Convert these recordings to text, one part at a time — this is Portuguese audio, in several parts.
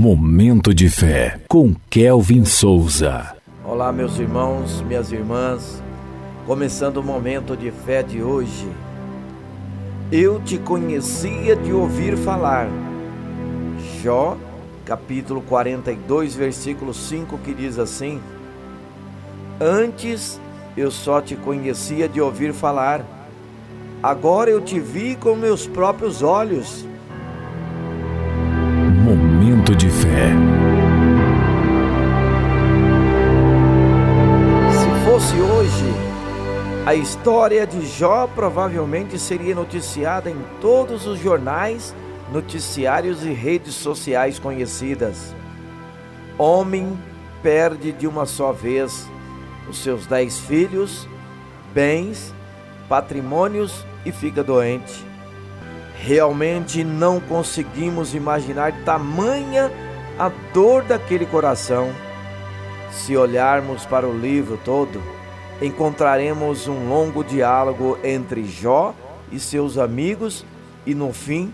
Momento de fé com Kelvin Souza. Olá, meus irmãos, minhas irmãs. Começando o momento de fé de hoje. Eu te conhecia de ouvir falar. Jó, capítulo 42, versículo 5, que diz assim: Antes eu só te conhecia de ouvir falar. Agora eu te vi com meus próprios olhos De fé. Se fosse hoje, a história de Jó provavelmente seria noticiada em todos os jornais, noticiários e redes sociais conhecidas. Homem perde de uma só vez os seus dez filhos, bens, patrimônios e fica doente. Realmente não conseguimos imaginar tamanha a dor daquele coração. Se olharmos para o livro todo, encontraremos um longo diálogo entre Jó e seus amigos e no fim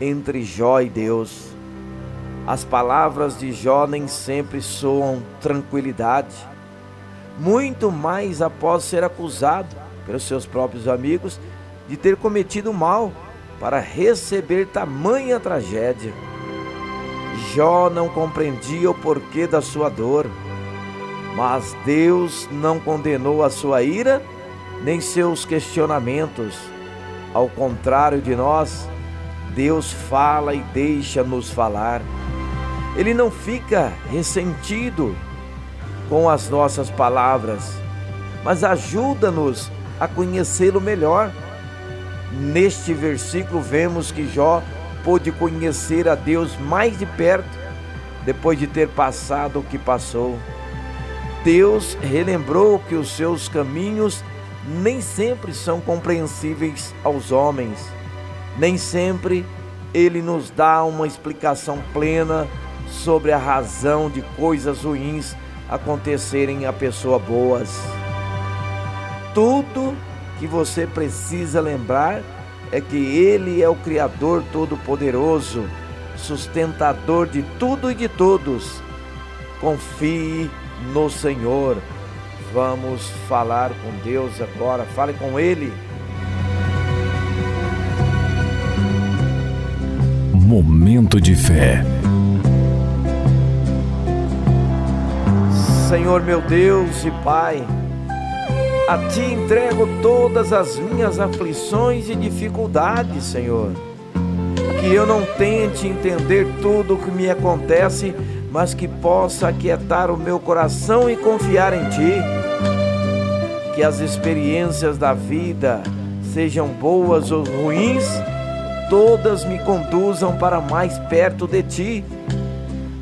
entre Jó e Deus. As palavras de Jó nem sempre soam tranquilidade, muito mais após ser acusado pelos seus próprios amigos de ter cometido mal para receber tamanha tragédia. Jó não compreendia o porquê da sua dor, mas Deus não condenou a sua ira nem seus questionamentos. Ao contrário de nós, Deus fala e deixa-nos falar. Ele não fica ressentido com as nossas palavras, mas ajuda-nos a conhecê-lo melhor Neste versículo vemos que Jó pôde conhecer a Deus mais de perto depois de ter passado o que passou. Deus relembrou que os seus caminhos nem sempre são compreensíveis aos homens, nem sempre ele nos dá uma explicação plena sobre a razão de coisas ruins acontecerem a pessoas boas. Tudo que você precisa lembrar é que Ele é o Criador Todo-Poderoso, sustentador de tudo e de todos. Confie no Senhor. Vamos falar com Deus agora. Fale com Ele. Momento de fé. Senhor meu Deus e Pai. A ti entrego todas as minhas aflições e dificuldades, Senhor. Que eu não tente entender tudo o que me acontece, mas que possa aquietar o meu coração e confiar em Ti. Que as experiências da vida, sejam boas ou ruins, todas me conduzam para mais perto de Ti.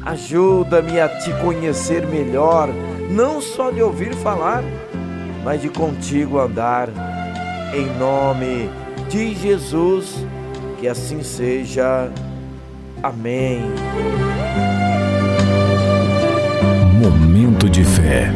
Ajuda-me a Te conhecer melhor, não só de ouvir falar mas de contigo andar. Em nome de Jesus, que assim seja. Amém. Momento de fé.